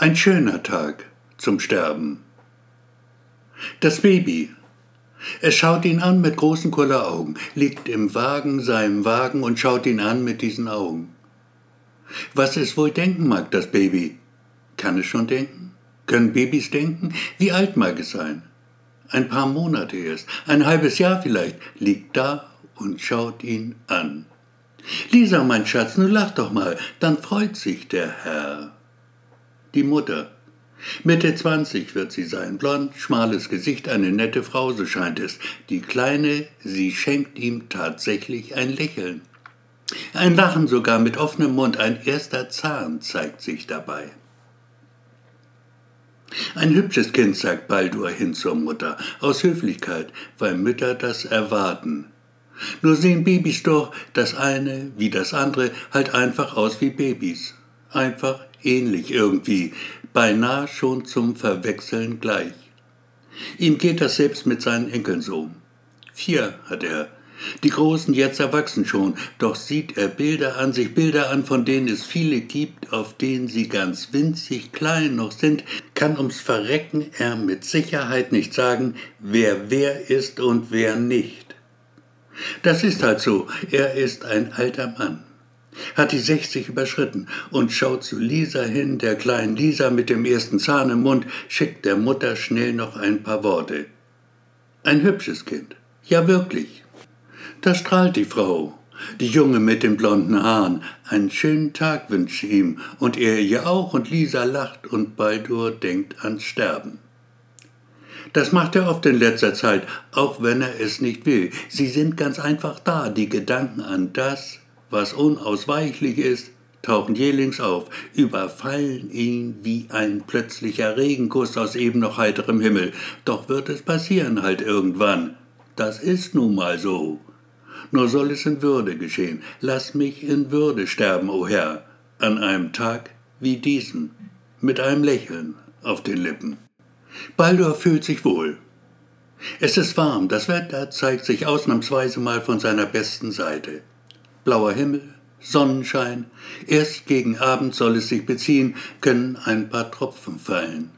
Ein schöner Tag zum Sterben. Das Baby. Es schaut ihn an mit großen Kulleraugen, liegt im Wagen, seinem Wagen und schaut ihn an mit diesen Augen. Was es wohl denken mag, das Baby? Kann es schon denken? Können Babys denken? Wie alt mag es sein? Ein paar Monate erst, ein halbes Jahr vielleicht, liegt da und schaut ihn an. Lisa, mein Schatz, nun lach doch mal, dann freut sich der Herr die Mutter. Mitte 20 wird sie sein, blond, schmales Gesicht, eine nette Frau, so scheint es. Die Kleine, sie schenkt ihm tatsächlich ein Lächeln. Ein Lachen sogar mit offenem Mund, ein erster Zahn zeigt sich dabei. Ein hübsches Kind, sagt Baldur hin zur Mutter, aus Höflichkeit, weil Mütter das erwarten. Nur sehen Babys doch, das eine wie das andere, halt einfach aus wie Babys. Einfach ähnlich irgendwie, beinahe schon zum Verwechseln gleich. Ihm geht das selbst mit seinen Enkeln so. Vier hat er. Die Großen jetzt erwachsen schon, doch sieht er Bilder an sich, Bilder an, von denen es viele gibt, auf denen sie ganz winzig klein noch sind, kann ums Verrecken er mit Sicherheit nicht sagen, wer wer ist und wer nicht. Das ist halt so, er ist ein alter Mann hat die 60 überschritten und schaut zu Lisa hin, der kleinen Lisa mit dem ersten Zahn im Mund, schickt der Mutter schnell noch ein paar Worte. Ein hübsches Kind. Ja, wirklich. Da strahlt die Frau, die Junge mit den blonden Haaren. Einen schönen Tag wünscht sie ihm und er ihr auch und Lisa lacht und Baldur denkt ans Sterben. Das macht er oft in letzter Zeit, auch wenn er es nicht will. Sie sind ganz einfach da, die Gedanken an das, was unausweichlich ist, tauchen jählings auf, überfallen ihn wie ein plötzlicher Regenguss aus eben noch heiterem Himmel. Doch wird es passieren halt irgendwann. Das ist nun mal so. Nur soll es in Würde geschehen. Lass mich in Würde sterben, o oh Herr, an einem Tag wie diesen, mit einem Lächeln auf den Lippen. Baldur fühlt sich wohl. Es ist warm, das Wetter zeigt sich ausnahmsweise mal von seiner besten Seite blauer Himmel, Sonnenschein, erst gegen Abend soll es sich beziehen, können ein paar Tropfen fallen.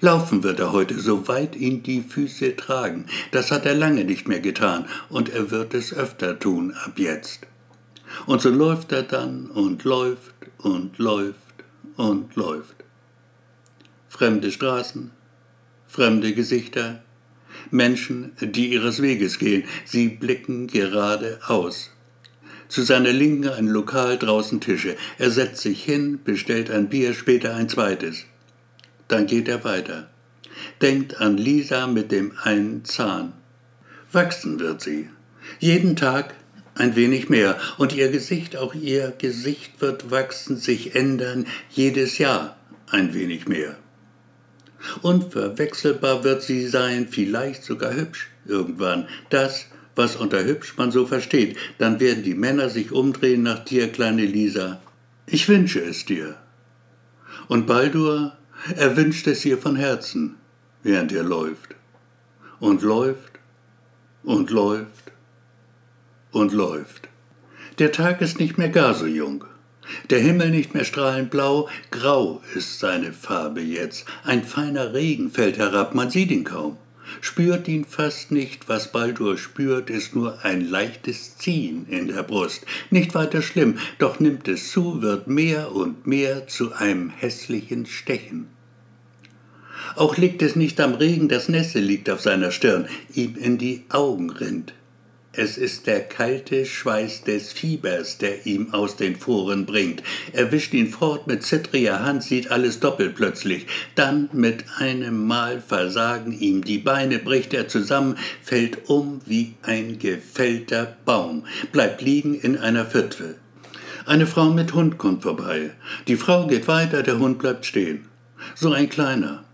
Laufen wird er heute, soweit ihn die Füße tragen. Das hat er lange nicht mehr getan, und er wird es öfter tun ab jetzt. Und so läuft er dann und läuft und läuft und läuft. Fremde Straßen, fremde Gesichter, Menschen, die ihres Weges gehen, sie blicken geradeaus. Zu seiner Linken ein Lokal, draußen Tische. Er setzt sich hin, bestellt ein Bier, später ein zweites. Dann geht er weiter. Denkt an Lisa mit dem einen Zahn. Wachsen wird sie. Jeden Tag ein wenig mehr. Und ihr Gesicht, auch ihr Gesicht wird wachsen, sich ändern, jedes Jahr ein wenig mehr. Unverwechselbar wird sie sein, vielleicht sogar hübsch irgendwann. Das was unter hübsch man so versteht, dann werden die Männer sich umdrehen nach dir, kleine Lisa. Ich wünsche es dir. Und Baldur, er wünscht es ihr von Herzen, während er läuft. Und läuft und läuft und läuft. Der Tag ist nicht mehr gar so jung. Der Himmel nicht mehr strahlend blau, grau ist seine Farbe jetzt. Ein feiner Regen fällt herab, man sieht ihn kaum spürt ihn fast nicht, was Baldur spürt, ist nur ein leichtes Ziehen in der Brust. Nicht weiter schlimm, doch nimmt es zu, wird mehr und mehr zu einem hässlichen Stechen. Auch liegt es nicht am Regen, das Nässe liegt auf seiner Stirn, ihm in die Augen rinnt. Es ist der kalte Schweiß des Fiebers, der ihm aus den Foren bringt. Er wischt ihn fort mit zittriger Hand, sieht alles doppelt plötzlich. Dann mit einem Mal versagen ihm die Beine, bricht er zusammen, fällt um wie ein gefällter Baum, bleibt liegen in einer Viertel. Eine Frau mit Hund kommt vorbei. Die Frau geht weiter, der Hund bleibt stehen. So ein kleiner.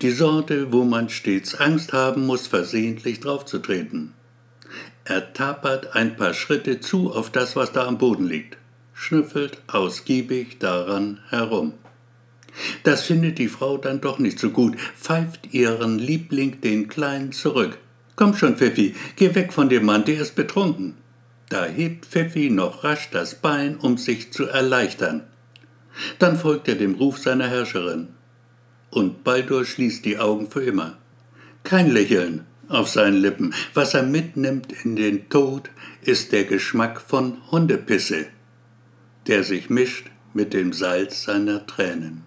Die Sorte, wo man stets Angst haben muss, versehentlich draufzutreten. Er tapert ein paar Schritte zu auf das, was da am Boden liegt, schnüffelt ausgiebig daran herum. Das findet die Frau dann doch nicht so gut, pfeift ihren Liebling den Kleinen zurück. Komm schon, Pfiffi, geh weg von dem Mann, der ist betrunken. Da hebt Pfiffi noch rasch das Bein, um sich zu erleichtern. Dann folgt er dem Ruf seiner Herrscherin. Und Baldur schließt die Augen für immer. Kein Lächeln auf seinen Lippen. Was er mitnimmt in den Tod, ist der Geschmack von Hundepisse, der sich mischt mit dem Salz seiner Tränen.